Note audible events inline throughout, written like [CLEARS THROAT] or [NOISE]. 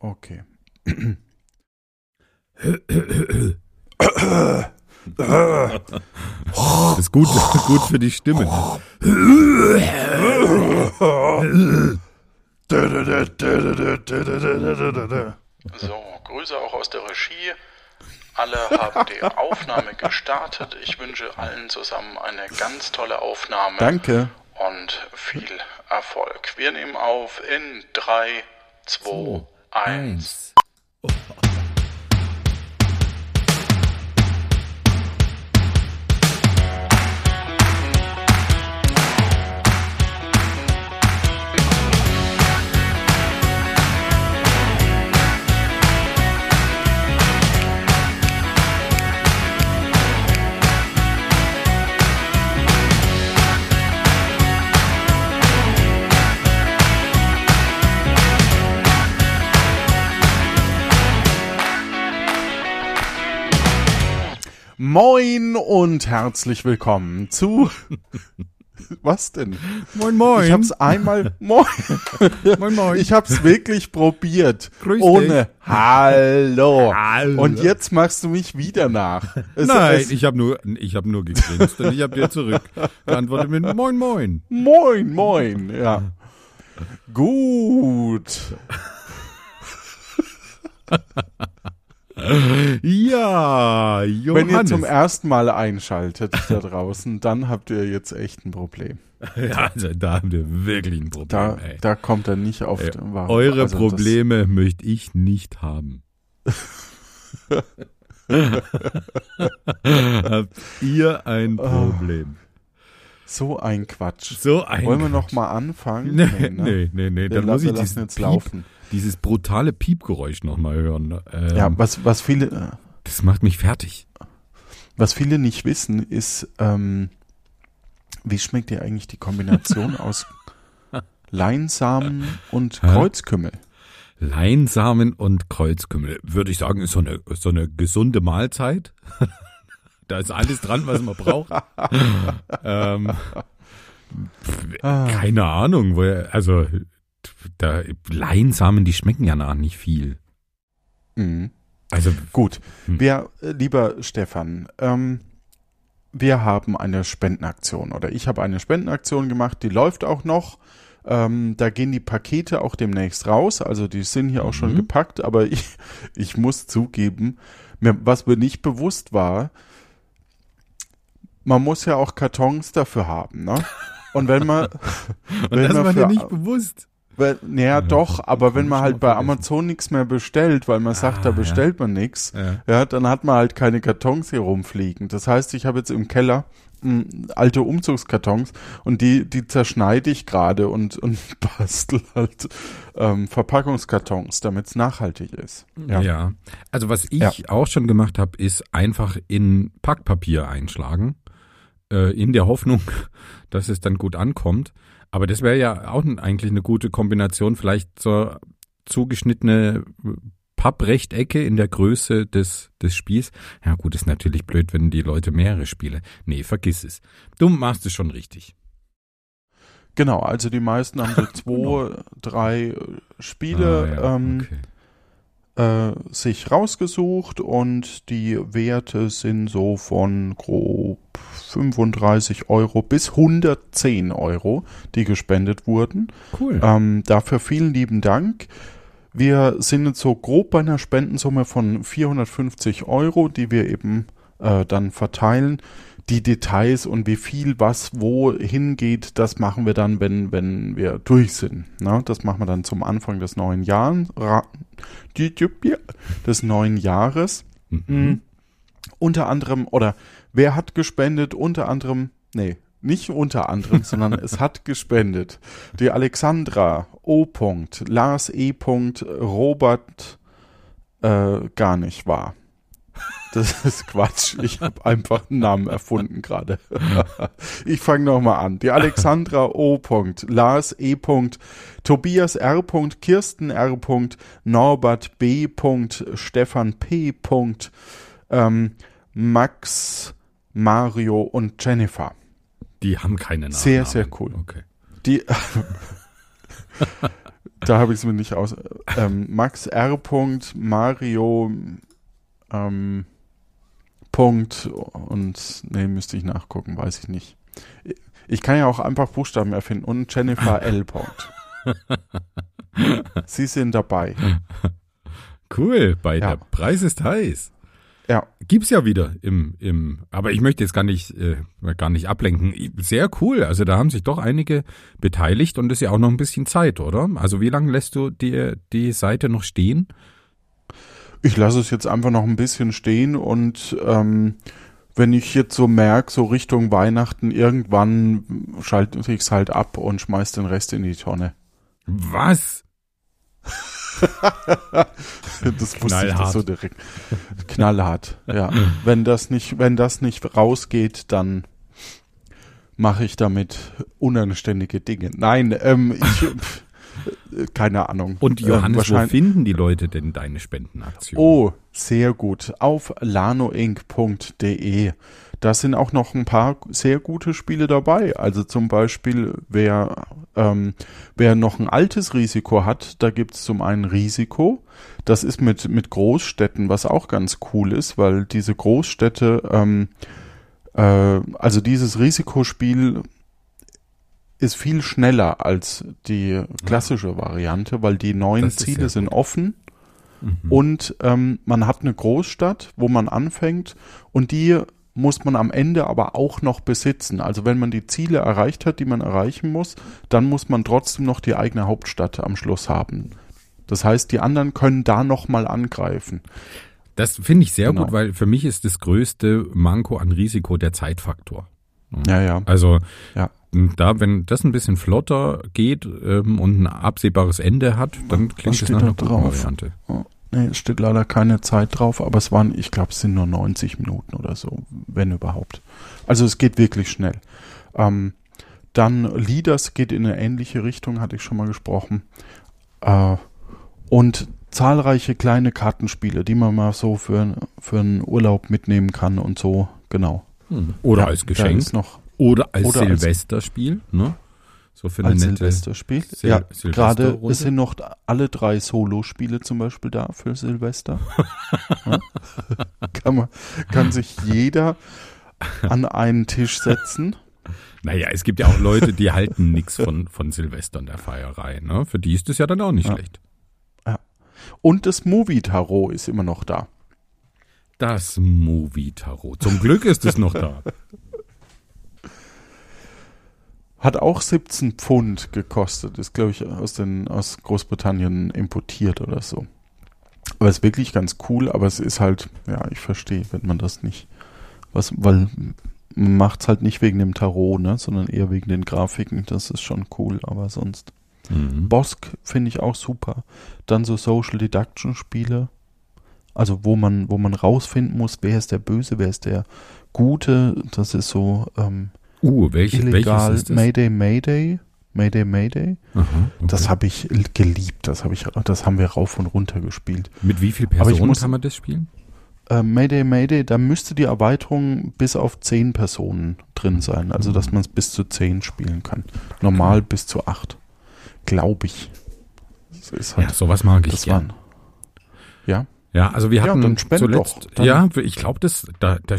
Okay. Das ist gut, [LAUGHS] gut für die Stimme. So, Grüße auch aus der Regie. Alle haben die Aufnahme gestartet. Ich wünsche allen zusammen eine ganz tolle Aufnahme. Danke. Und viel Erfolg. Wir nehmen auf in 3, 2, 1 eins. eins. Oh. Moin und herzlich willkommen zu. [LAUGHS] Was denn? Moin, moin. Ich hab's einmal. [LAUGHS] Moin. Moin, moin. Ich hab's wirklich probiert. Grüß ohne Hallo. Hallo. Und jetzt machst du mich wieder nach. Es- Nein, es- ich habe nur, ich habe nur gegrinst und ich habe dir zurück geantwortet mit Moin, moin. Moin, moin. Ja. Gut. [LAUGHS] Ja, Wenn ihr Johannes. zum ersten Mal einschaltet da [LAUGHS] draußen, dann habt ihr jetzt echt ein Problem. ja, also, da haben wir wirklich ein Problem. Da, da kommt er nicht auf. Warum- Eure also Probleme möchte ich nicht haben. [LAUGHS] Habt ihr ein Problem? So ein Quatsch. So ein Wollen wir Quatsch. noch mal anfangen? [LAUGHS] Nee, ne? nee, nee, nee. Wir Dann muss ich lassen jetzt Piep, laufen. Dieses brutale Piepgeräusch nochmal hören. Ähm, Ja, was, was viele, das macht mich fertig. was viele nicht wissen, ist, ähm, wie schmeckt dir eigentlich die Kombination [LAUGHS] aus Leinsamen und? Kreuzkümmel? Leinsamen und Kreuzkümmel, würde ich sagen, ist so eine, so eine gesunde Mahlzeit. [LAUGHS] da ist alles dran, was man braucht. [LAUGHS] ähm, Ah. keine Ahnung, woher, also da, Leinsamen, die schmecken ja nach nicht viel. Mhm. Also Gut, Hm. wir, äh, lieber Stefan, ähm, wir haben eine Spendenaktion oder ich habe eine Spendenaktion gemacht, die läuft auch noch. Ähm, da gehen die Pakete auch demnächst raus, also die sind hier auch schon Mhm. gepackt, aber ich, [LAUGHS] ich muss zugeben, mir, was mir nicht bewusst war, man muss ja auch Kartons dafür haben, ne? Und wenn man, [LAUGHS] und wenn das man war für, nicht bewusst. Weil, naja, doch, aber wenn man halt bei. Amazon nichts mehr bestellt, weil man sagt, Ah, da ja. bestellt man nichts, Ja. ja, dann hat man halt keine Kartons hier rumfliegen. Das heißt, ich habe jetzt im Keller mh, alte Umzugskartons und die, die zerschneide ich gerade und, und [LAUGHS] bastel halt ähm, Verpackungskartons, damit es nachhaltig ist. Ja. Also was ich Ja. auch schon gemacht habe, ist einfach in Packpapier einschlagen, äh, in der Hoffnung, [LAUGHS] dass es dann gut ankommt. Aber das wäre ja auch eigentlich eine gute Kombination, vielleicht so zugeschnittene Papprechtecke in der Größe des, des Spiels. Ja gut, ist natürlich blöd, wenn die Leute mehrere Spiele. Nee, vergiss es. Du machst es schon richtig. Genau, also die meisten haben so [LAUGHS] zwei, drei äh, Spiele Genau. Ah, ja, ähm, okay. Äh, sich rausgesucht und die Werte sind so von grob 35 Euro bis 110 Euro, die gespendet wurden. Cool. Ähm, dafür vielen lieben Dank. Wir sind jetzt so grob bei einer Spendensumme von 450 Euro, die wir eben äh, dann verteilen. Die Details und wie viel was wo hingeht, das machen wir dann, wenn, wenn wir durch sind. Na, das machen wir dann zum Anfang des neuen Jahres, des neuen Jahres. Mhm. Mhm. Unter anderem, oder wer hat gespendet? Unter anderem, nee, nicht unter anderem, [LAUGHS] sondern es hat gespendet. Die Alexandra O. Lars E. Robert äh, gar nicht wahr. Das ist Quatsch. Ich habe einfach einen Namen erfunden gerade. Ich fange nochmal an. Die Alexandra O. Lars E. Tobias R. Kirsten R. Norbert B. Stefan P. ähm, Max, Mario und Jennifer. Die haben keine Namen. Sehr, sehr cool. Okay. Die, [LAUGHS] da habe ich es mir nicht aus. Ähm, Max R. Mario ähm, Punkt und nee, müsste ich nachgucken, weiß ich nicht. Ich kann ja auch einfach Buchstaben erfinden und Jennifer [LAUGHS] L. Punkt. Sie sind dabei. Cool, bei ja. der Preis ist heiß. Ja. Gibt's ja wieder im, im, aber ich möchte jetzt gar nicht, äh, gar nicht ablenken. Sehr cool. Also da haben sich doch einige beteiligt und ist ja auch noch ein bisschen Zeit, oder? Also wie lange lässt du die, die Seite noch stehen? Ich lasse es jetzt einfach noch ein bisschen stehen und ähm, wenn ich jetzt so merke, so Richtung Weihnachten, irgendwann schalte ich es halt ab und schmeiß den Rest in die Tonne. Was? [LAUGHS] das wusste ich das so direkt. Knallhart, ja. Wenn das nicht, wenn das nicht rausgeht, dann mache ich damit unanständige Dinge. Nein, ähm, ich, keine Ahnung. Und Johannes, ähm, wo finden die Leute denn deine Spendenaktion? Oh, sehr gut. Auf lanoinc.de da sind auch noch ein paar sehr gute Spiele dabei. Also zum Beispiel, wer, ähm, wer noch ein altes Risiko hat, da gibt es zum einen Risiko. Das ist mit, mit Großstädten, was auch ganz cool ist, weil diese Großstädte, ähm, äh, also dieses Risikospiel ist viel schneller als die klassische Variante, weil die neuen Ziele sind offen. Mhm. Und ähm, man hat eine Großstadt, wo man anfängt und die muss man am Ende aber auch noch besitzen. Also wenn man die Ziele erreicht hat, die man erreichen muss, dann muss man trotzdem noch die eigene Hauptstadt am Schluss haben. Das heißt, die anderen können da nochmal angreifen. Das finde ich sehr genau. gut, weil für mich ist das größte Manko an Risiko der Zeitfaktor. Ja, ja. Also ja. Da, wenn das ein bisschen flotter geht ähm, und ein absehbares Ende hat, dann klingt das nach einer guten Variante. Oh. Nee, es steht leider keine Zeit drauf, aber es waren, ich glaube, es sind nur 90 Minuten oder so, wenn überhaupt. Also es geht wirklich schnell. Ähm, dann Leaders geht in eine ähnliche Richtung, hatte ich schon mal gesprochen. Äh, und zahlreiche kleine Kartenspiele, die man mal so für, für einen Urlaub mitnehmen kann und so, genau. Hm. Oder ja, als Geschenk. Noch, oder als oder Silvesterspiel, ne? So für eine nette Silvesterspiel. Sil ja, gerade es sind noch alle drei Solo-Spiele zum Beispiel da für Silvester. [LAUGHS] ja? kann, man, kann sich jeder an einen Tisch setzen. Naja, es gibt ja auch Leute, die halten nichts von, von Silvester und der Feierei. Ne? Für die ist es ja dann auch nicht ja. schlecht. Ja. Und das Movie-Tarot ist immer noch da. Das Movie-Tarot. Zum Glück ist es noch da. [LAUGHS] Hat auch 17 Pfund gekostet. Ist, glaube ich, aus, den, aus Großbritannien importiert oder so. Aber ist wirklich ganz cool, aber es ist halt, ja, ich verstehe, wenn man das nicht, was, weil man macht es halt nicht wegen dem Tarot, ne, sondern eher wegen den Grafiken. Das ist schon cool, aber sonst. Mhm. Bosk finde ich auch super. Dann so Social Deduction Spiele. Also wo man, wo man rausfinden muss, wer ist der Böse, wer ist der Gute. Das ist so, ähm, Uh, welche, illegal welches ist das? Mayday, Mayday. Mayday, Mayday. Aha, okay. Das habe ich geliebt. Das habe ich, das haben wir rauf und runter gespielt. Mit wie viel Personen muss, kann man das spielen? Äh, Mayday, Mayday, da müsste die Erweiterung bis auf zehn Personen drin sein. Also, dass man es bis zu zehn spielen kann. Normal okay. bis zu acht. Glaube ich. Halt, ja, sowas mag ich gern. Waren, ja. Ja, also wir hatten ja, zuletzt, doch, ja, ich glaube, das, da, da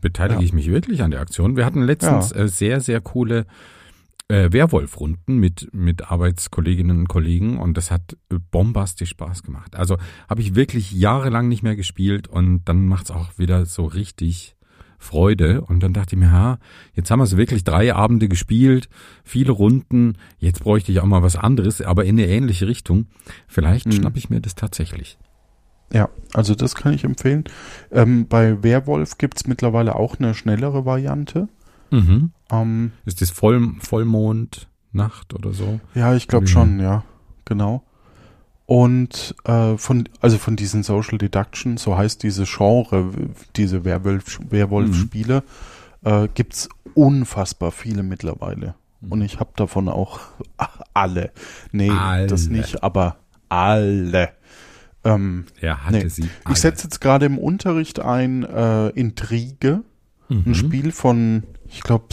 beteilige ja. ich mich wirklich an der Aktion. Wir hatten letztens ja. äh, sehr, sehr coole äh, Werwolf-Runden mit, mit Arbeitskolleginnen und Kollegen und das hat bombastisch Spaß gemacht. Also habe ich wirklich jahrelang nicht mehr gespielt und dann macht's auch wieder so richtig Freude. Und dann dachte ich mir, ha, jetzt haben wir so wirklich drei Abende gespielt, viele Runden, jetzt bräuchte ich auch mal was anderes, aber in eine ähnliche Richtung. Vielleicht mhm. schnapp ich mir das tatsächlich. Ja, also das kann ich empfehlen. Ähm, bei Werwolf gibt es mittlerweile auch eine schnellere Variante. Mhm. Ähm, ist das Voll, Vollmond, Nacht oder so? Ja, ich glaube schon, ja, genau. Und äh, von, also von diesen Social Deduction, so heißt diese Genre, diese Werwolf-Spiele, Werwolf mhm. äh, gibt es unfassbar viele mittlerweile. Mhm. Und ich habe davon auch [LAUGHS] alle. Nee, alle. das nicht, aber alle. Ähm, er hatte nee. sie. Alle. Ich setze jetzt gerade im Unterricht ein äh, Intrige, mhm. ein Spiel von, ich glaube,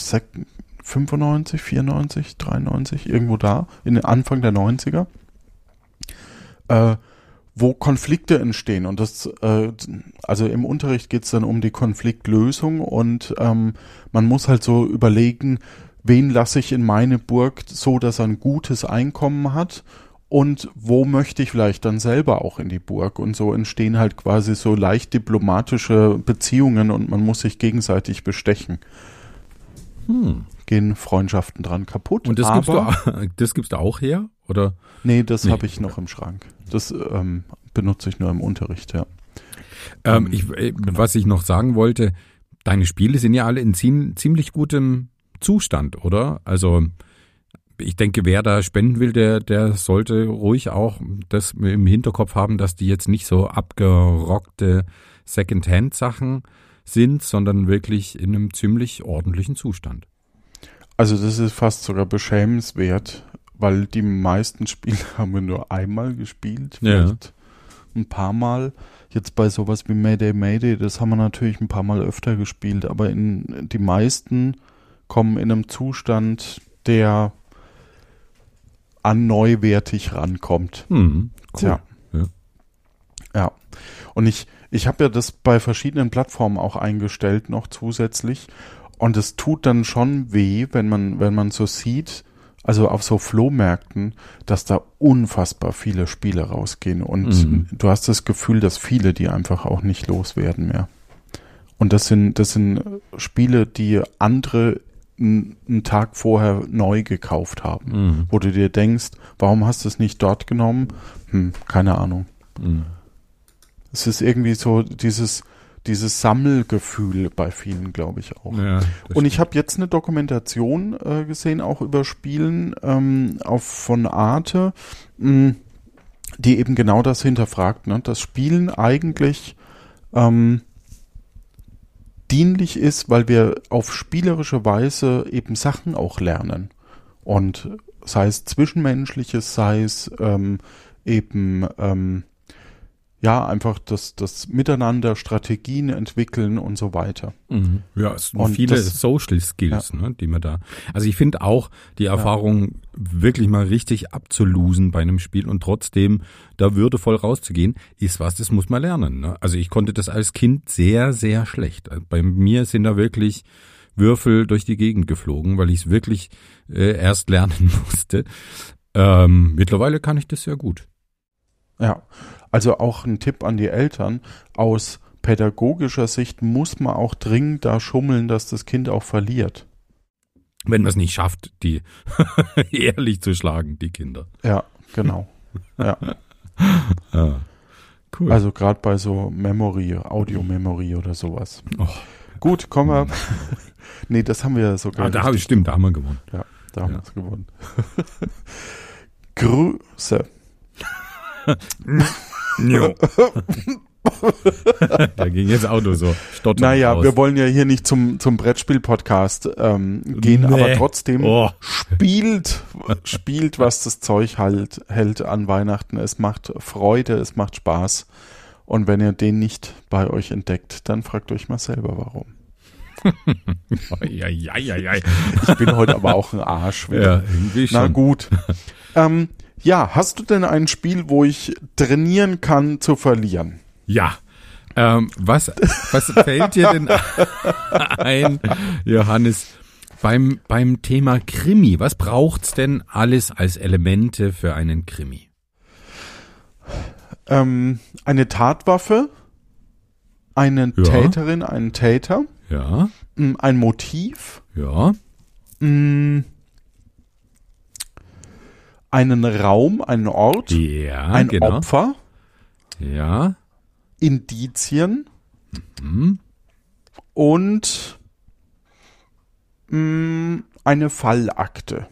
95, 94, 93, irgendwo da, in den Anfang der 90er. äh, wo Konflikte entstehen. Und das, äh, also im Unterricht geht es dann um die Konfliktlösung und ähm, man muss halt so überlegen, wen lasse ich in meine Burg so, dass er ein gutes Einkommen hat und wo möchte ich vielleicht dann selber auch in die Burg. Und so entstehen halt quasi so leicht diplomatische Beziehungen und man muss sich gegenseitig bestechen. Hm. Gehen Freundschaften dran kaputt. Und das, gibst, du, [LAUGHS] das gibst du auch her? Oder? Nee, das nee. habe ich noch im Schrank. Das ähm, benutze ich nur im Unterricht, ja. Ähm, ähm, ich, äh, genau. Was ich noch sagen wollte, deine Spiele sind ja alle in ziemlich gutem Zustand, oder? Also ich denke, wer da spenden will, der, der sollte ruhig auch das im Hinterkopf haben, dass die jetzt nicht so abgerockte Second-Hand-Sachen sind, sondern wirklich in einem ziemlich ordentlichen Zustand. Also das ist fast sogar beschämenswert, weil die meisten Spiele [LAUGHS] haben wir nur einmal gespielt, vielleicht ja. ein paar Mal. Jetzt bei sowas wie Mayday Mayday, das haben wir natürlich ein paar Mal öfter gespielt, aber in die meisten kommen in einem Zustand, der an neuwertig rankommt. Mhm, cool. Tja. Ja. ja. Und ich, ich habe ja das bei verschiedenen Plattformen auch eingestellt, noch zusätzlich. Und es tut dann schon weh, wenn man, wenn man so sieht, also auf so Flohmärkten, dass da unfassbar viele Spiele rausgehen. Und mhm. du hast das Gefühl, dass viele die einfach auch nicht loswerden mehr. Und das sind, das sind Spiele, die andere einen Tag vorher neu gekauft haben, mhm. wo du dir denkst, warum hast du es nicht dort genommen? Hm, keine Ahnung. Mhm. Es ist irgendwie so dieses, dieses Sammelgefühl bei vielen, glaube ich auch. Ja, und ich habe jetzt eine Dokumentation äh, gesehen, auch über Spielen ähm, auf von Arte, mh, hm, die eben genau das hinterfragt, ne? dass Spielen eigentlich ähm, dienlich ist, weil wir auf spielerische Weise eben Sachen auch lernen. Und sei es zwischenmenschliches, sei es ähm, eben ähm, ja, einfach das, das Miteinander, Strategien entwickeln und so weiter. Mhm. Ja, es sind und viele das, Social Skills, ja. ne, die man da. Also ich finde auch die Erfahrung, ja. wirklich mal richtig abzulusen bei einem Spiel und trotzdem da würdevoll rauszugehen, ist was, das muss man lernen. Ne? Also ich konnte das als Kind sehr, sehr schlecht. Bei mir sind da wirklich Würfel durch die Gegend geflogen, weil ich es wirklich äh, erst lernen [LAUGHS] musste. Ähm, mittlerweile kann ich das sehr gut. Ja, also auch ein Tipp an die Eltern. Aus pädagogischer Sicht muss man auch dringend da schummeln, dass das Kind auch verliert. Wenn man es nicht schafft, die [LAUGHS] ehrlich zu schlagen, die Kinder. Ja, genau. [LAUGHS] ja. ja. Cool. Also gerade bei so Memory, Audio-Memory oder sowas. Oh. Gut, kommen wir. [LAUGHS] nee, das haben wir sogar. Ah, da habe ich stimmt, da haben wir gewonnen. Ja, da haben ja. wir gewonnen. Grüße. Jo. [LAUGHS] da ging jetzt auch nur so stottern Naja, raus. wir wollen ja hier nicht zum, zum Brettspiel-Podcast ähm, gehen, nee. aber trotzdem oh. spielt, spielt, was das Zeug halt hält an Weihnachten. Es macht Freude, es macht Spaß. Und wenn ihr den nicht bei euch entdeckt, dann fragt euch mal selber, warum. [LAUGHS] Ich bin heute aber auch ein Arsch. Wieder. Ja, irgendwie schon. Na gut. Ähm, ja, hast du denn ein Spiel, wo ich trainieren kann zu verlieren? Ja. Ähm, was, was fällt dir denn ein, Johannes, beim, beim Thema Krimi? Was braucht's denn alles als Elemente für einen Krimi? Ähm, eine Tatwaffe, eine ja. Täterin, einen Täter. Ja. Mm, ein Motiv. Ja. Mh, mm, einen Raum, einen Ort, ja, ein genau. Opfer, ja, Indizien mhm. und mh, mm, eine Fallakte.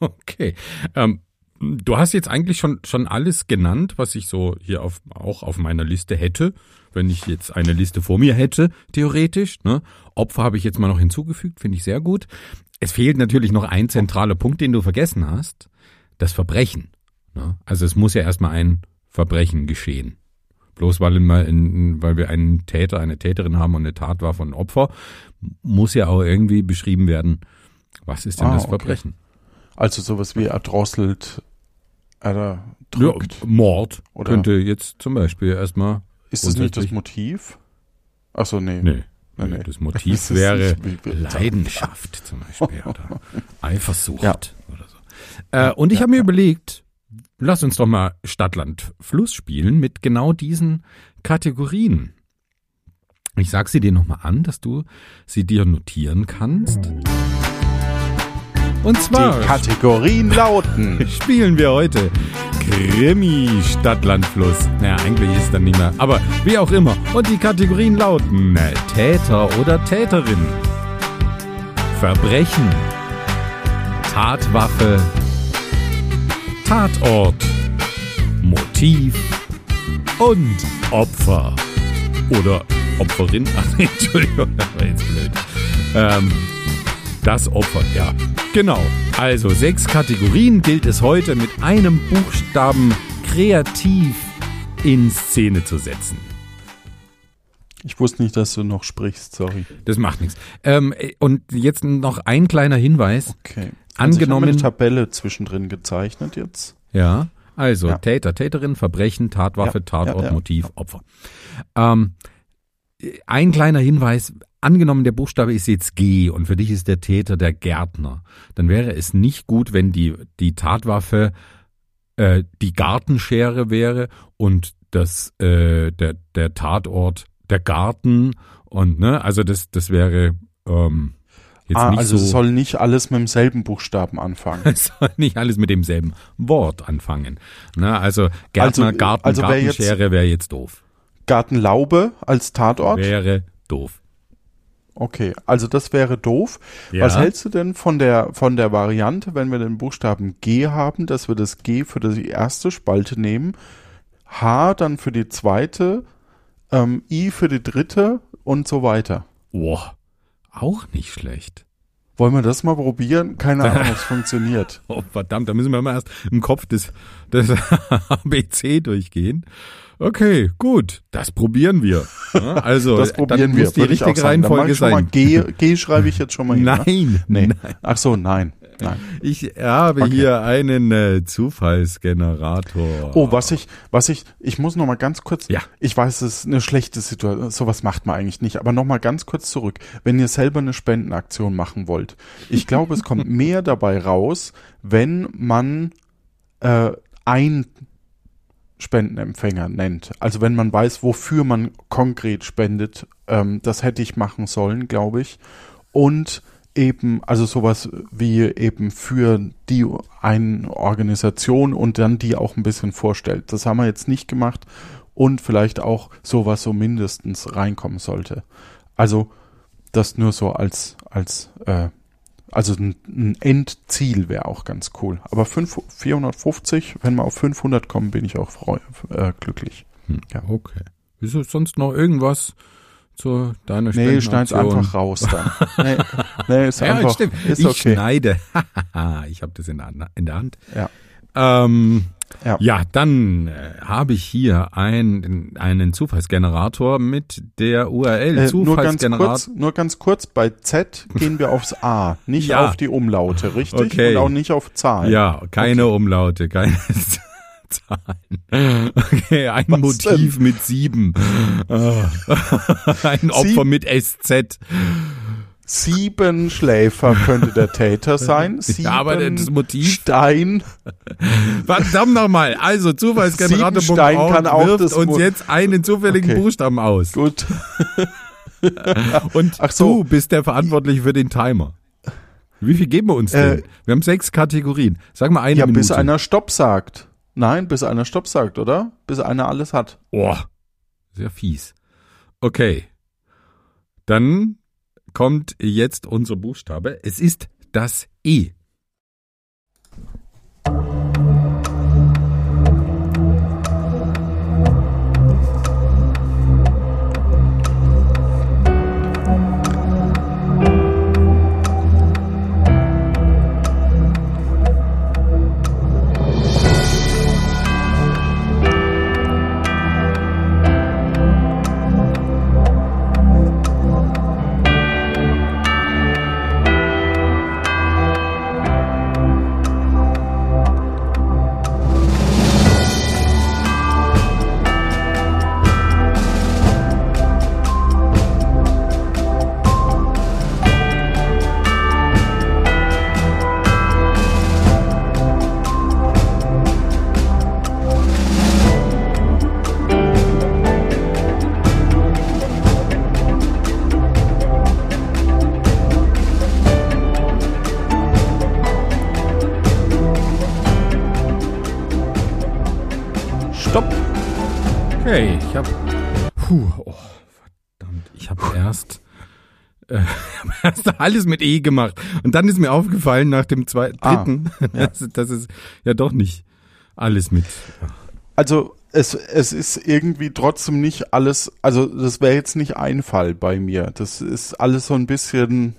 Okay. Ähm, du hast jetzt eigentlich schon, schon alles genannt, was ich so hier auf, auch auf meiner Liste hätte, wenn ich jetzt eine Liste vor mir hätte, theoretisch. Ne? Opfer habe ich jetzt mal noch hinzugefügt, finde ich sehr gut. Es fehlt natürlich noch ein zentraler Punkt, den du vergessen hast das Verbrechen. Ne? Also es muss ja erstmal ein Verbrechen geschehen. Bloß weil, in, weil wir einen Täter, eine Täterin haben und eine Tatwaffe und ein Opfer, muss ja auch irgendwie beschrieben werden, was ist denn ah, das Verbrechen. Okay. Also sowas wie erdrosselt Oder drückt. Ja, Mord Oder- könnte jetzt zum Beispiel erstmal. ist das nicht das Motiv? Ach so, nee. Nee. Nee, nee. Das Motiv [LAUGHS] Das wäre nicht- Leidenschaft zum Beispiel oder [LAUGHS] Eifersucht Ja. oder. Äh, und ich habe mir überlegt, lass uns doch mal Stadt, Land, Fluss spielen mit genau diesen Kategorien. Ich sag sie dir nochmal an, dass du sie dir notieren kannst. Und zwar Die Kategorien lauten. [LAUGHS] spielen wir heute Krimi Stadtland Fluss. Naja, eigentlich ist es dann nicht mehr. Aber wie auch immer. Und die Kategorien lauten äh, Täter oder Täterin. Verbrechen. Tatwaffe. Tatort. Motiv. Und Opfer. Oder Opferin. [LAUGHS] Ach, nee, Entschuldigung, das war jetzt blöd. Ähm, das Opfer, ja. Genau. Also sechs Kategorien gilt es heute mit einem Buchstaben kreativ in Szene zu setzen. Ich wusste nicht, dass du noch sprichst, sorry. Das macht nichts. Ähm, äh, und jetzt noch ein kleiner Hinweis. Okay. Angenommen- Also ich habe eine Tabelle zwischendrin gezeichnet jetzt. Ja. Also Ja. Täter, Täterin, Verbrechen, Tatwaffe, Ja, Tatort, ja. Motiv, Opfer. Ähm, ein kleiner Hinweis. Angenommen, der Buchstabe ist jetzt G und für dich ist der Täter der Gärtner, dann wäre es nicht gut, wenn die, die Tatwaffe äh, die Gartenschere wäre und das, äh, der, der Tatort der Garten und ne, also das, das wäre ähm, jetzt ah, nicht also so. es soll nicht alles mit demselben Buchstaben anfangen. [LAUGHS] Es soll nicht alles mit demselben Wort anfangen. Ne, also Gärtner, Also, Garten, also wär Gartenschere wäre jetzt doof. Gartenlaube als Tatort? Wäre doof. Okay, also das wäre doof. Ja. Was hältst du denn von der, von der Variante, wenn wir den Buchstaben G haben, dass wir das G für die erste Spalte nehmen, H dann für die zweite, ähm, I für die dritte und so weiter? Boah, auch nicht schlecht. Wollen wir das mal probieren? Keine [LAUGHS] Ahnung, ob es funktioniert. Oh, verdammt, da müssen wir mal erst im Kopf des, des [LAUGHS] ABC durchgehen. Okay, gut, das probieren wir. Ja, Also, Das probieren dann wir. muss die würde richtige Reihenfolge sein. G, G schreibe ich jetzt schon mal hin. Ne? [LAUGHS] Nein, Nee. nein. Ach so, nein. Nein. [LAUGHS] Ich habe Okay. hier einen äh, Zufallsgenerator. Oh, was ich, was ich, ich muss noch mal ganz kurz, Ja. ich weiß, es ist eine schlechte Situation, sowas macht man eigentlich nicht, aber noch mal ganz kurz zurück. Wenn ihr selber eine Spendenaktion machen wollt, ich glaube, es kommt [LAUGHS] mehr dabei raus, wenn man äh, ein Spendenempfänger nennt. Also wenn man weiß, wofür man konkret spendet, ähm, das hätte ich machen sollen, glaube ich. Und eben, also sowas wie eben für die eine Organisation und dann die auch ein bisschen vorstellt. Das haben wir jetzt nicht gemacht und vielleicht auch sowas so mindestens reinkommen sollte. Also das nur so als, als äh, also ein, ein Endziel wäre auch ganz cool. Aber 5, 450, wenn wir auf 500 kommen, bin ich auch freu, äh, glücklich. Hm, Ja. Okay. Es sonst noch irgendwas zu deiner Nee, schneid's einfach raus dann. [LAUGHS] nee, nee, ist Ja, einfach, stimmt. ist ich okay. schneide. [LAUGHS] ich habe das in der, Hand- in der Hand. Ja. Ähm, Ja. ja. dann äh, habe ich hier ein, einen Zufallsgenerator mit der URL. Äh, nur ganz kurz, nur ganz kurz, bei Z gehen wir aufs A, nicht [LAUGHS] Ja. auf die Umlaute, richtig? Okay. Und auch nicht auf Zahlen. Ja, keine Umlaute, keine Zahlen. [LAUGHS] Okay, ein Was Motiv mit sieben. Ah. [LAUGHS] ein Opfer Sieben? mit SZ. Sieben Schläfer könnte der Täter sein. Sieben [LAUGHS] Ja, aber das Motiv- Stein. Verdammt nochmal. Also Zufallsgenerator Siebenstein kann auch wirft das uns jetzt einen zufälligen Okay. Buchstaben aus. Gut. Und Ach so. du bist der Verantwortliche für den Timer. Wie viel geben wir uns denn? Äh, wir haben sechs Kategorien. Sag mal eine Ja, Minute. bis einer Stopp sagt. Nein, bis einer Stopp sagt, oder? Bis einer alles hat. Oh, sehr fies. Okay. Dann kommt jetzt unser Buchstabe. Es ist das E. Okay, ich habe. Puh, oh, verdammt, ich habe erst. Äh, [LAUGHS] erst alles mit E gemacht. Und dann ist mir aufgefallen nach dem zweiten, Ah, dritten, [LAUGHS] ja. dass, dass es ja doch nicht alles mit. Also es, es ist irgendwie trotzdem nicht alles, also das wäre jetzt nicht ein Fall bei mir. Das ist alles so ein bisschen,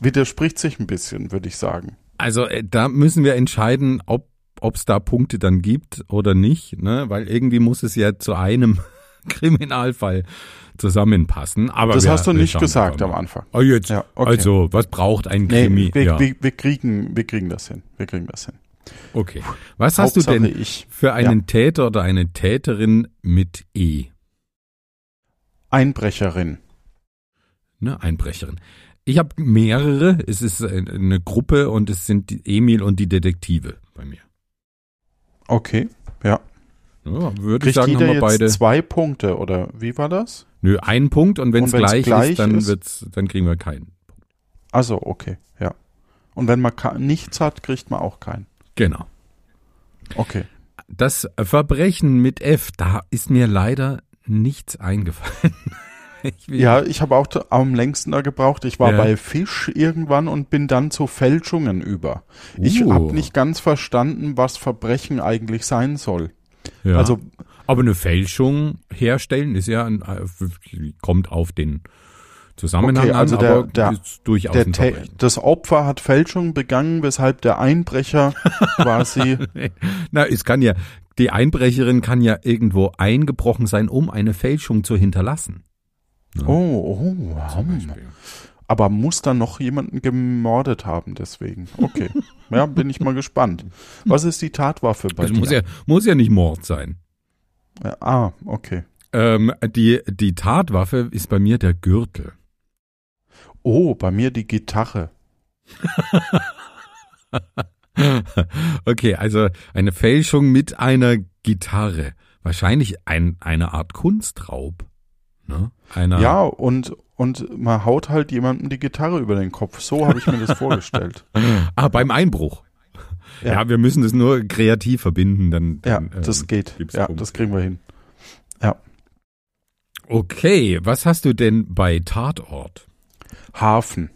widerspricht sich ein bisschen, würde ich sagen. Also äh, da müssen wir entscheiden, ob es da Punkte dann gibt oder nicht, ne? Weil irgendwie muss es ja zu einem [LAUGHS] Kriminalfall zusammenpassen. Aber Das hast du nicht gesagt am. Anfang. Oh, jetzt. Ja, okay. Also, was braucht ein Nee, Krimi? wir, ja. wir, wir, kriegen, wir kriegen das hin. Wir kriegen das hin. Okay. Was hast du Hauptsache denn ich. für einen Täter oder eine Täterin mit E? Einbrecherin. Ne, Einbrecherin. Ich habe mehrere. Es ist eine Gruppe und es sind Emil und die Detektive bei mir. Okay, ja. Ja, würde ich sagen, haben wir beide. zwei Punkte oder wie war das? Nö, ein Punkt und wenn es gleich, gleich ist, dann ist? wird's, dann kriegen wir keinen. Also okay, ja. Und wenn man nichts hat, kriegt man auch keinen. Genau. Okay. Das Verbrechen mit F, da ist mir leider nichts eingefallen. [LAUGHS] Ich Ja, ich habe auch am längsten da gebraucht. Ich war Ja. bei Fisch irgendwann und bin dann zu Fälschungen über. Ich Uh. habe nicht ganz verstanden, was Verbrechen eigentlich sein soll. ja. Also Aber eine Fälschung herstellen ist ja ein, äh, kommt auf den Zusammenhang Okay, also an, der- der- durchaus der ein das Opfer hat Fälschung begangen, weshalb der Einbrecher [LAUGHS] quasi Na, es kann ja, die Einbrecherin kann ja irgendwo eingebrochen sein, um eine Fälschung zu hinterlassen. Oh, oh, hm. Beispiel. aber muss dann noch jemanden gemordet haben deswegen. Okay. [LAUGHS] ja, bin ich mal gespannt. Was ist die Tatwaffe bei Also dir? muss ja, muss ja nicht Mord sein. Ja, ah, okay. Ähm, die, die Tatwaffe ist bei mir der Gürtel. Oh, bei mir die Gitarre. [LAUGHS] okay, also eine Fälschung mit einer Gitarre. Wahrscheinlich ein, eine Art Kunstraub. Ne? Einer, Ja, und, und man haut halt jemandem die Gitarre über den Kopf. So habe ich mir das [LAUGHS] vorgestellt. Ah, beim Einbruch. Ja. Ja. wir müssen das nur kreativ verbinden, dann. Ja, dann das ähm, geht. Ja, Punkte. das kriegen wir hin. Okay, was hast du denn bei Tatort? Hafen.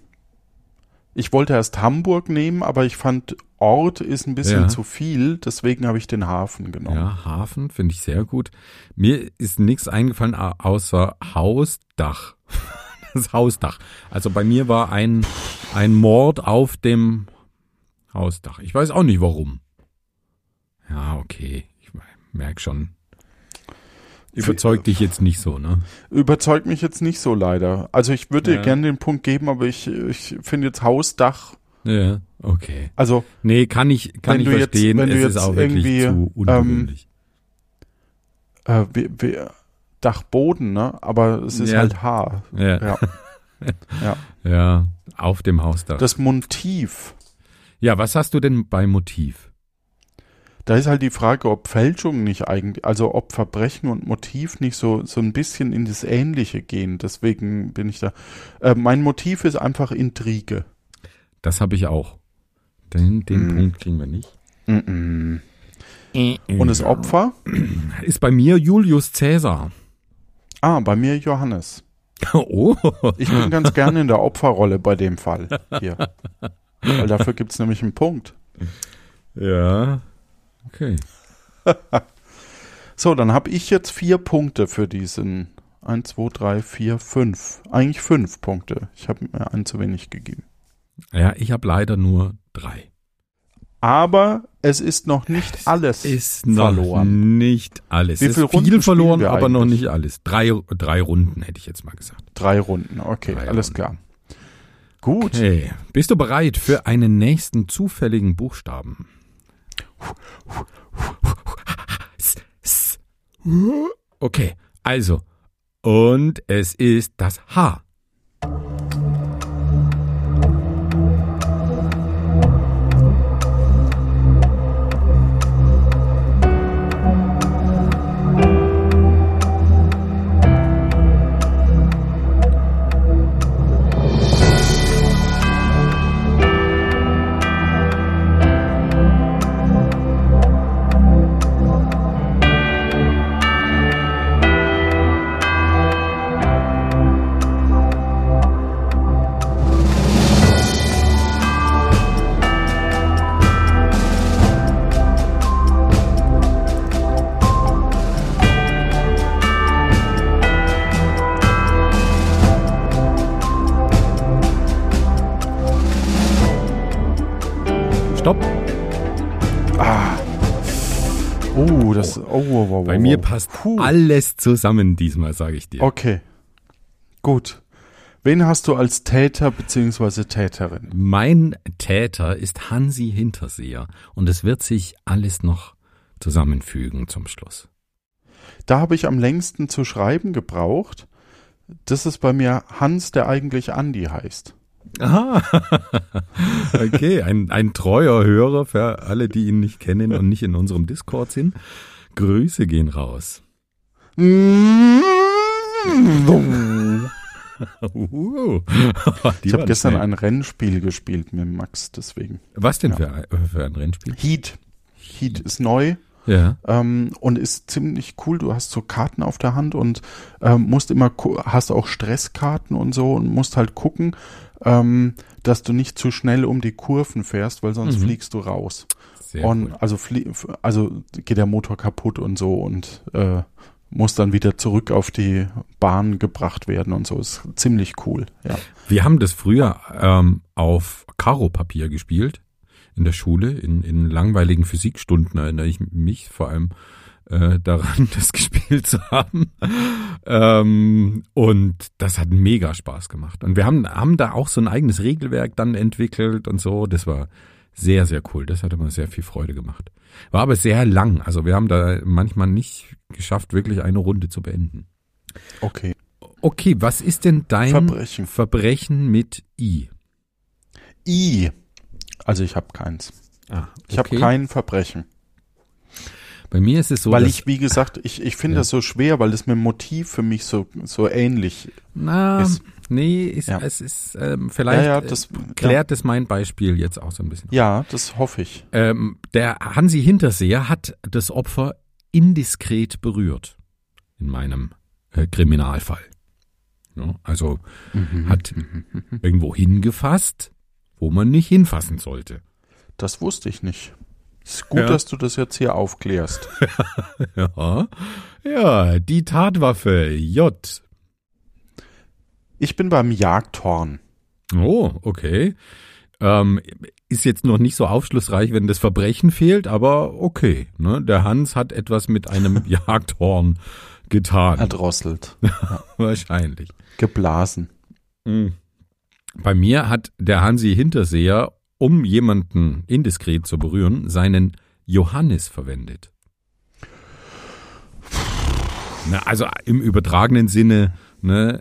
Ich wollte erst Hamburg nehmen, aber ich fand Ort ist ein bisschen Ja. zu viel, deswegen habe ich den Hafen genommen. Ja, Hafen finde ich sehr gut. Mir ist nichts eingefallen au- außer Hausdach. [LAUGHS] Das Hausdach. Also bei mir war ein, ein Mord auf dem Hausdach. Ich weiß auch nicht warum. Ja, okay. Ich merke schon. Überzeugt dich jetzt nicht so, ne? Überzeugt mich jetzt nicht so leider. Also ich würde Ja. dir gerne den Punkt geben, aber ich, ich finde jetzt Hausdach, Ja, okay. also Nee, kann ich, kann ich du jetzt- verstehen. wenn du es ist auch wirklich irgendwie, zu ungewöhnlich. äh, wie, wie, Dachboden, ne? Aber es ist Ja. halt Haar. ja. Ja. [LAUGHS] ja. ja, auf dem Hausdach. Das Motiv. ja, was hast du denn bei Motiv? Da ist halt die Frage, ob Fälschung nicht eigentlich, also ob Verbrechen und Motiv nicht so, so ein bisschen in das Ähnliche gehen. Deswegen bin ich da. Äh, mein Motiv ist einfach Intrige. Das habe ich auch. Den, den Hm. Punkt kriegen wir nicht. Mm-mm. Und das Opfer? [CLEARS THROAT] ist bei mir Julius Cäsar. Ah, bei mir Johannes. [LAUGHS] Oh, Ich bin ganz gerne in der Opferrolle bei dem Fall hier. Weil dafür gibt's nämlich einen Punkt. ja. Okay. [LAUGHS] So, dann habe ich jetzt vier Punkte für diesen. Eins, zwei, drei, vier, fünf. Eigentlich fünf Punkte. Ich habe mir einen zu wenig gegeben. Ja, ich habe leider nur drei. Aber es ist noch nicht alles Ist noch verloren. nicht alles. Wie ist viele Runden viel verloren, aber noch eigentlich? nicht alles. Drei, drei Runden hätte ich jetzt mal gesagt. Drei Runden, okay, Drei alles Runden. klar. Gut. Okay. Bist du bereit für einen nächsten zufälligen Buchstaben? Okay, also. Und es ist das H. oh, Bei oh, mir oh. passt Puh. alles zusammen diesmal, sage ich dir. Okay. Gut. Wen hast du als Täter bzw. Täterin? Mein Täter ist Hansi Hinterseher und es wird sich alles noch zusammenfügen zum Schluss. Da habe ich am längsten zu schreiben gebraucht. Das ist bei mir Hans, der eigentlich Andi heißt. Aha. [LAUGHS] okay, ein, ein treuer Hörer für alle, die ihn nicht kennen und nicht in unserem Discord sind. Grüße gehen raus. [LAUGHS] Uh, Ich habe gestern schnell. ein Rennspiel gespielt mit Max, deswegen. Was denn für, ein- für ein Rennspiel? Heat. Heat ist neu Ja. ähm, und ist ziemlich cool. Du hast so Karten auf der Hand und ähm, musst immer, hast auch Stresskarten und so und musst halt gucken, ähm, dass du nicht zu schnell um die Kurven fährst, weil sonst Mhm. fliegst du raus. Sehr und cool. also, flie also geht der Motor kaputt und so und äh, muss dann wieder zurück auf die Bahn gebracht werden und so. Ist ziemlich cool. Ja. Wir haben das früher ähm, auf Karo-Papier gespielt in der Schule, in, in langweiligen Physikstunden erinnere ich mich vor allem äh, daran, [LAUGHS] das gespielt zu haben. ähm, und das hat mega Spaß gemacht. Und wir haben, haben da auch so ein eigenes Regelwerk dann entwickelt und so. Das war sehr, sehr cool. Das hat immer sehr viel Freude gemacht. War aber sehr lang. Also wir haben da manchmal nicht geschafft, wirklich eine Runde zu beenden. Okay. Okay, was ist denn dein Verbrechen. Verbrechen mit I? I. Also ich habe keins. Ah, Ich habe kein Verbrechen. Bei mir ist es so, weil ich, wie gesagt, ich, ich finde Ja. das so schwer, weil das mit dem Motiv für mich so, so ähnlich na, ist. nee, ist, Ja. es ist ähm, vielleicht ja, äh, das, klärt es mein Beispiel jetzt auch so ein bisschen. ja, das hoffe ich. Ähm, der Hansi Hinterseher hat das Opfer indiskret berührt in meinem äh, Kriminalfall. Also Mhm. hat [LAUGHS] irgendwo hingefasst, wo man nicht hinfassen sollte. Das wusste ich nicht. Ist gut, Ja. dass du das jetzt hier aufklärst. [LAUGHS] Ja, ja, die Tatwaffe J. Ich bin beim Jagdhorn. Oh, okay. Ähm, ist jetzt noch nicht so aufschlussreich, wenn das Verbrechen fehlt, aber okay. Ne? Der Hans hat etwas mit einem [LAUGHS] Jagdhorn getan. Erdrosselt. [LAUGHS] Wahrscheinlich. Geblasen. Mhm. Bei mir hat der Hansi Hinterseher, um jemanden indiskret zu berühren, seinen Johannes verwendet. Na, also im übertragenen Sinne, ne,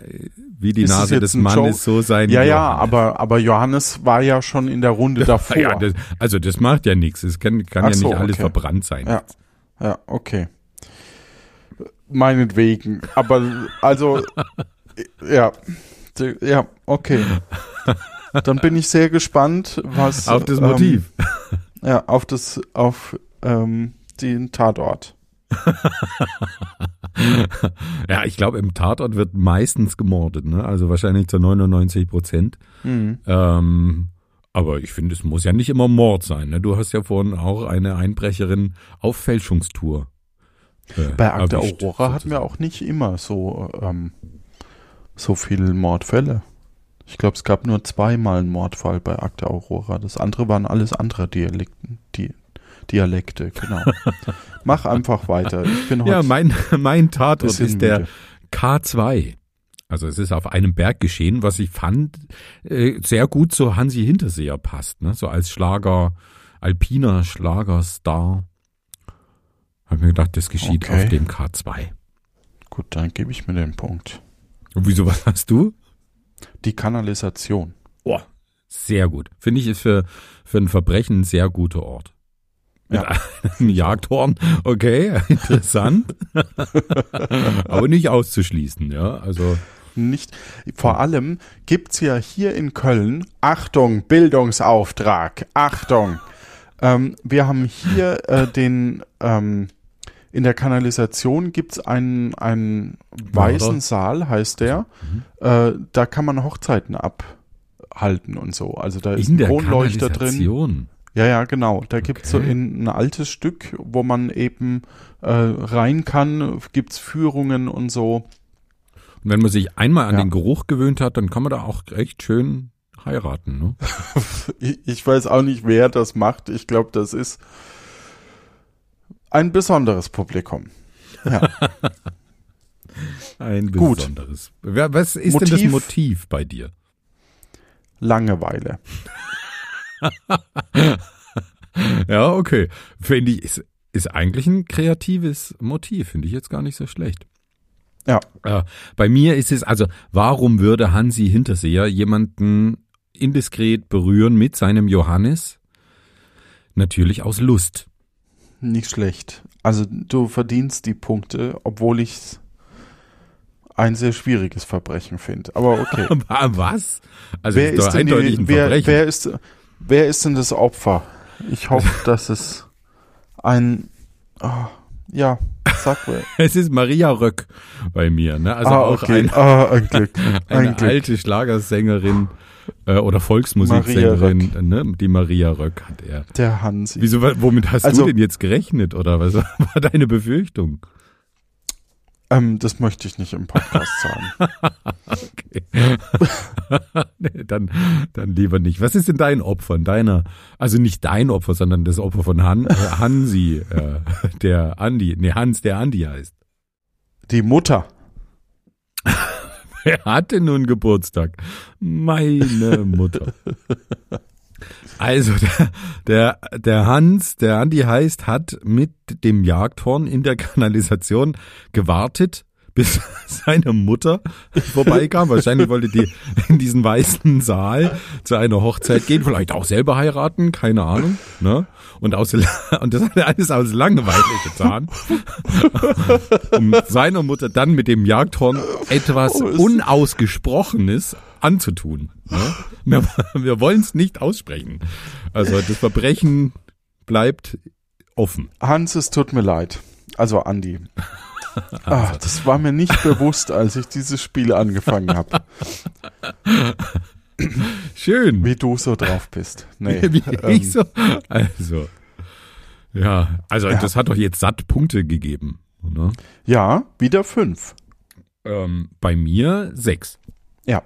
wie die Ist Nase des Mannes, so sein Ja, ja, Johannes. aber, aber Johannes war ja schon in der Runde [LAUGHS] davor. Ja, das, also das macht ja nichts. Es kann, kann Ach ja so, nicht alles okay. verbrannt sein. Ja. Ja, okay. Meinetwegen. Aber also [LAUGHS] ja. Ja, okay. Dann bin ich sehr gespannt, was Auf das ähm, Motiv. ja, auf das auf ähm, den Tatort. [LAUGHS] ja, ich glaube, im Tatort wird meistens gemordet, ne? Also wahrscheinlich zu 99 Prozent. Mhm. Ähm, aber ich finde, es muss ja nicht immer Mord sein. Ne? Du hast ja vorhin auch eine Einbrecherin auf Fälschungstour. äh, Bei Akte erwischt, Aurora hatten wir auch nicht immer so ähm, so viele Mordfälle. Ich glaube, es gab nur zweimal einen Mordfall bei Akte Aurora. Das andere waren alles andere Dialekten, die Dialekte, genau. [LAUGHS] Mach einfach weiter. Ich bin heute Ja, mein, mein Tatort ist der müde. K2. Also es ist auf einem Berg geschehen, was ich fand äh, sehr gut zu Hansi Hinterseher passt, ne? So als Schlager, alpiner Schlagerstar. Hab mir gedacht, das geschieht Okay. auf dem K2. Gut, dann gebe ich mir den Punkt. Und wieso, was hast du? Die Kanalisation. Oh, sehr gut. Finde ich ist für, für ein Verbrechen ein sehr guter Ort. Ja. einem [LAUGHS] Jagdhorn, okay, [LAUGHS] interessant. [LAUGHS] Aber nicht auszuschließen, ja. Also Nicht, vor allem gibt's ja hier in Köln, Achtung, Bildungsauftrag, Achtung. Ähm, wir haben hier äh, den, ähm, in der Kanalisation gibt's einen, einen weißen Saal, heißt der. Äh, da kann man Hochzeiten abhalten und so. Also da ist in ein Kronleuchter drin. Kanalisation. Ja, ja, genau. Da gibt's so Okay. in, ein altes Stück, wo man eben äh, rein kann, gibt's Führungen und so. Und wenn man sich einmal an Ja. den Geruch gewöhnt hat, dann kann man da auch echt schön heiraten. Ne? [LAUGHS] Ich, ich weiß auch nicht, wer das macht. Ich glaube, das ist ein besonderes Publikum. Ja. [LAUGHS] Ein Gut. besonderes. Wer- Was ist denn das Motiv? Motiv bei dir? Langeweile. [LAUGHS] Ja, okay. Finde ich, ist, ist eigentlich ein kreatives Motiv. Finde ich jetzt gar nicht so schlecht. Ja. Äh, bei mir ist es, also, warum würde Hansi Hinterseher jemanden indiskret berühren mit seinem Johannes? Natürlich aus Lust. Nicht schlecht. Also du verdienst die Punkte, obwohl ich ein sehr schwieriges Verbrechen finde. Aber okay. [LAUGHS] Was? Also, wer, ist denn die, wer, wer, ist, wer ist denn das Opfer? Ich hoffe, [LAUGHS] dass es ein... ah, ja, sag mal. [LAUGHS] Es ist Maria Röck bei mir, ne? Also ah, auch okay. ein, ah, ein Glück. Ein eine Glück. alte Schlagersängerin äh, oder Volksmusiksängerin, ne? Die Maria Röck hat er. Der Hansi. Wieso, womit hast Also- du denn jetzt gerechnet oder was [LAUGHS] war deine Befürchtung? Ähm, das möchte ich nicht im Podcast sagen. [LAUGHS] [LAUGHS] nee, dann, dann lieber nicht. Was ist denn dein Opfer? Deiner, also nicht dein Opfer, sondern das Opfer von Han, äh, Hansi, äh, der Andi, nee, Hans, der Andi heißt. Die Mutter. [LAUGHS] Wer hatte nun Geburtstag? Meine Mutter. Also der, der, der Hans, der Andi heißt, hat mit dem Jagdhorn in der Kanalisation gewartet, [LAUGHS] bis seine Mutter vorbeikam. Wahrscheinlich wollte die in diesen weißen Saal zu einer Hochzeit gehen, vielleicht auch selber heiraten, keine Ahnung. Ne? Und, aus, [LAUGHS] und das hat er alles aus Langeweile getan, um seiner Mutter dann mit dem Jagdhorn etwas Oh, Unausgesprochenes anzutun. Ne? Wir, wir wollen es nicht aussprechen. Also das Verbrechen bleibt offen. Hans, es tut mir leid. Also Andi. [LAUGHS] Ah, das war mir nicht bewusst, als ich dieses Spiel angefangen habe, [LAUGHS] Schön. wie du so drauf bist. Nee, Wie ähm, ich so. Also. Ja, also Ja. das hat doch jetzt satt Punkte gegeben. Ne? ja, wieder fünf. Ähm, bei mir sechs. Ja.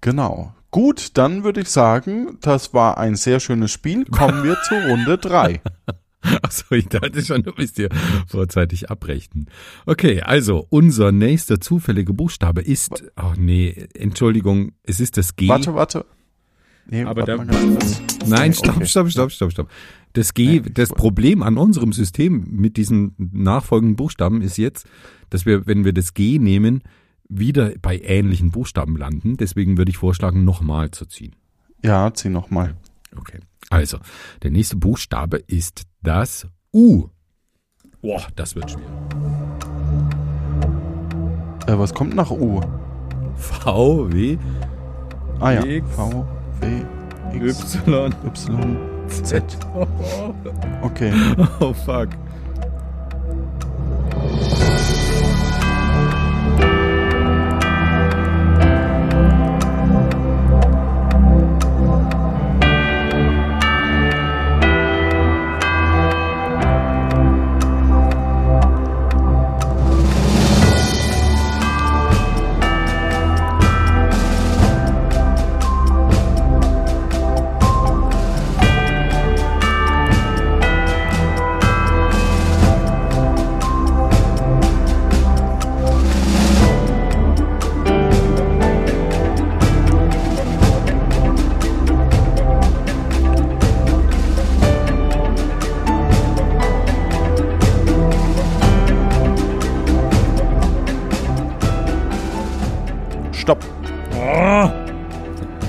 Genau. Gut, dann würde ich sagen, das war ein sehr schönes Spiel. Kommen wir zu Runde drei. [LAUGHS] [LAUGHS] Achso, ich dachte schon, du bist dir vorzeitig abrechnen. Okay, also unser nächster zufälliger Buchstabe ist, ach nee, Entschuldigung, es ist das G. Warte, warte. Nee, Aber warte da-. Nein, stopp, okay. stopp, stopp, stopp, stopp. Das G, Nee, ich das Problem an unserem System mit diesen nachfolgenden Buchstaben ist jetzt, dass wir, wenn wir das G nehmen, wieder bei ähnlichen Buchstaben landen. Deswegen würde ich vorschlagen, nochmal zu ziehen. Ja, zieh noch mal. Okay. Also, der nächste Buchstabe ist das U. Boah, das wird schwer. Äh, was kommt nach U? V, W, Ah ja. X, V, W, X, Y, Y, Z. Okay. [LAUGHS] Oh, fuck.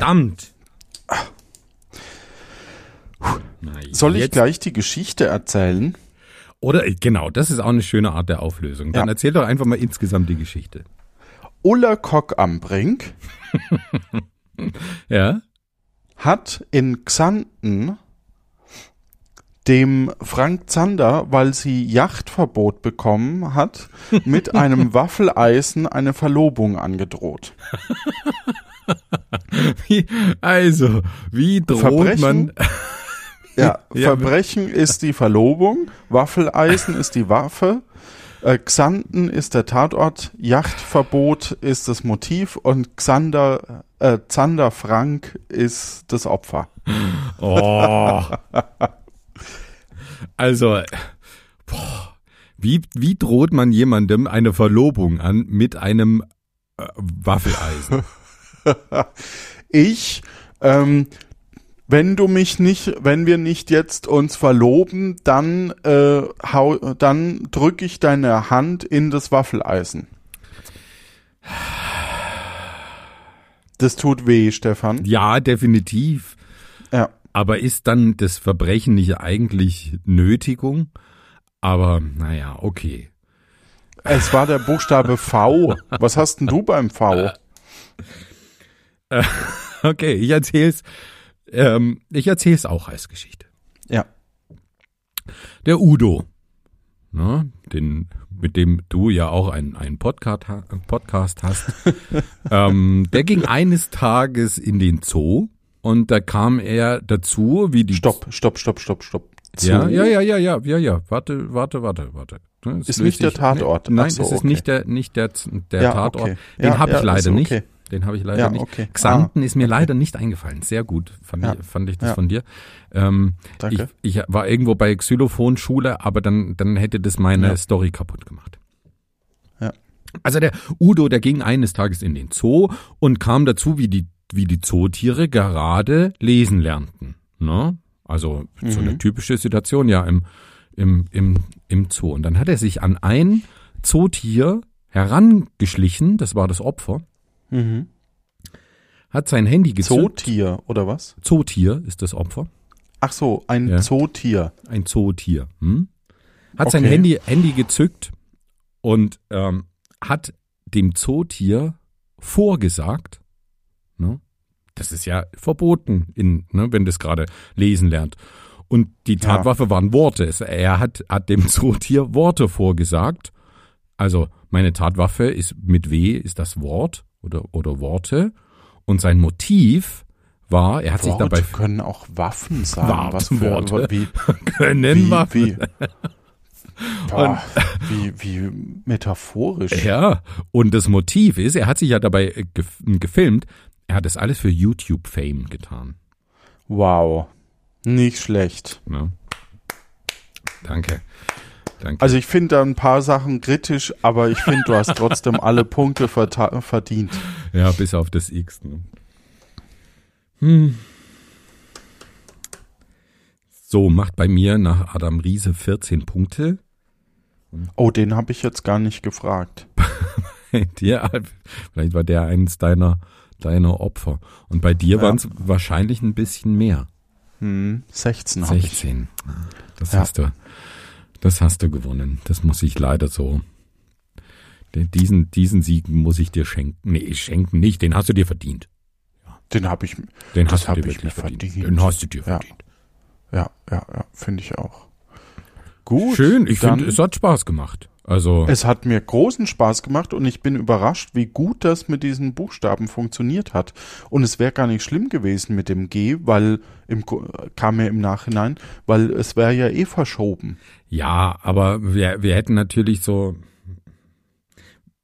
Verdammt. Soll ich gleich die Geschichte erzählen? Oder, äh, genau, das ist auch eine schöne Art der Auflösung. Dann Ja. erzähl doch einfach mal insgesamt die Geschichte. Ulla Kock am Brink [LAUGHS] Ja? hat in Xanten dem Frank Zander, weil sie Yachtverbot bekommen hat, mit [LAUGHS] einem Waffeleisen eine Verlobung angedroht. [LAUGHS] Wie, also, wie droht Verbrechen? man. [LAUGHS] Ja, Verbrechen ist die Verlobung, Waffeleisen ist die Waffe, äh, Xanten ist der Tatort, Yachtverbot ist das Motiv und Xander, äh, Zander Frank ist das Opfer. Oh. Also, boah, wie, wie droht man jemandem eine Verlobung an mit einem äh, Waffeleisen? [LAUGHS] [LAUGHS] Ich, ähm, wenn du mich nicht, wenn wir nicht jetzt uns verloben, dann, äh, hau, dann drücke ich deine Hand in das Waffeleisen. Das tut weh, Stefan. Ja, definitiv. Ja. Aber ist dann das Verbrechen nicht eigentlich Nötigung? Aber naja, okay. Es war der Buchstabe V. Was hast denn du beim V? [LAUGHS] [LAUGHS] Okay, ich erzähl's. Ähm, ich erzähl's auch als Geschichte. Ja. Der Udo, ne, den, mit dem du ja auch einen, einen Podcast, Podcast hast, [LAUGHS] ähm, der ging eines Tages in den Zoo und da kam er dazu, wie die Stopp, stopp, stopp, stopp, stopp. Ja, Zoo? ja, ja, ja, ja, ja, ja. Warte, warte, warte, warte. Ne, es Ist nicht der Tatort. Nein, Ach so, es ist okay. nicht der, nicht der, der Ja, Tatort. okay. Den Ja, habe ja, ich leider okay. nicht. Den habe ich leider Ja, nicht. okay. Xanten ist mir leider nicht eingefallen. Sehr gut, fand, Ja. ich, fand ich das Ja. von dir. Ähm, Danke. Ich, ich war irgendwo bei Xylophonschule, aber dann, dann hätte das meine. Story kaputt gemacht. Ja. Also der Udo, der ging eines Tages in den Zoo und kam dazu, wie die, wie die Zootiere gerade lesen lernten. Ne? Also so eine Mhm. typische Situation ja im, im, im, im Zoo. Und dann hat er sich an ein Zootier herangeschlichen, das war das Opfer, Mhm. hat sein Handy gezückt. Zootier, oder was? Zootier ist das Opfer. Ach so, ein Ja. Zootier. ein Zootier. Hm? Hat sein Okay. Handy, Handy gezückt und ähm, hat dem Zootier vorgesagt, ne? das ist ja verboten, in, ne, wenn das gerade lesen lernt. Und die Ja. Tatwaffe waren Worte. Er hat, hat dem [LAUGHS] Zootier Worte vorgesagt. Also meine Tatwaffe ist mit W ist das Wort oder, oder Worte. Und sein Motiv war, er hat sich Worte dabei können auch Waffen sein. Warte, was für, Worte. Wie, [LAUGHS] können wie, wir wie, [LAUGHS] boah, wie, wie metaphorisch. Ja, und das Motiv ist, er hat sich ja dabei gef gefilmt, er hat das alles für YouTube-Fame getan. Wow. Nicht schlecht. Ne? Danke. Danke. Also ich finde da ein paar Sachen kritisch, aber ich finde, du hast trotzdem alle Punkte verdient. ja, bis auf das X. Ne? Hm. So, macht bei mir nach Adam Riese 14 Punkte. Oh, den habe ich jetzt gar nicht gefragt. [LAUGHS] dir, vielleicht war der eins deiner, deiner Opfer. Und bei dir Ja. waren es wahrscheinlich ein bisschen mehr. Hm, 16 habe ich. 16. Das Ja. hast du, das hast du gewonnen. Das muss ich leider so. Den- Diesen, diesen Sieg muss ich dir schenken. Nee, schenken nicht. Den hast du dir verdient. Den habe ich. Den hast du dir ich wirklich mir verdient. verdient. Den hast du dir Ja. verdient. Ja, ja, ja, finde ich auch. Gut. Schön. Ich finde, es hat Spaß gemacht. Also, Es hat mir großen Spaß gemacht und ich bin überrascht, wie gut das mit diesen Buchstaben funktioniert hat. Und es wäre gar nicht schlimm gewesen mit dem G, weil im, kam mir im Nachhinein, weil es wäre ja eh verschoben. ja, aber wir, wir hätten natürlich so,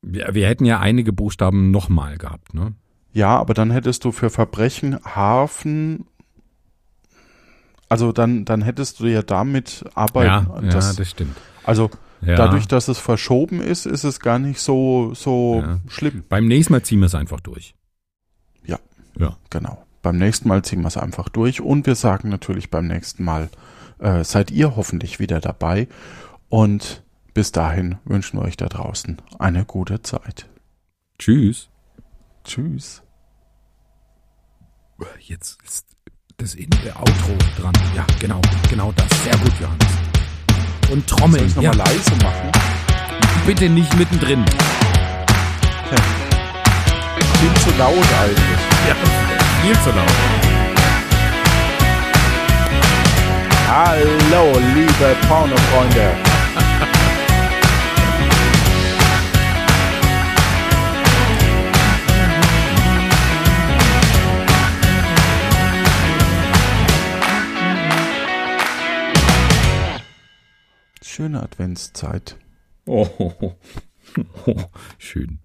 wir, wir hätten ja einige Buchstaben nochmal gehabt, ne? Ja, aber dann hättest du für Verbrechen Hafen, also dann, dann hättest du ja damit arbeiten. ja, ja, das, das stimmt. also Ja. dadurch, dass es verschoben ist, ist es gar nicht so, so Ja. schlimm. Beim nächsten Mal ziehen wir es einfach durch. Ja. Ja. Genau. Beim nächsten Mal ziehen wir es einfach durch und wir sagen natürlich beim nächsten Mal, äh, seid ihr hoffentlich wieder dabei und bis dahin wünschen wir euch da draußen eine gute Zeit. Tschüss. Tschüss. Jetzt ist das in der Outro dran. Ja, genau, genau das. Sehr gut, Johannes. Und Soll Trommeln. ich Ja, nochmal leise machen? bitte nicht mittendrin. Viel zu laut eigentlich. Ja, viel zu laut. Hallo, liebe Pornofreunde. Schöne Adventszeit. Oh, [LAUGHS] schön.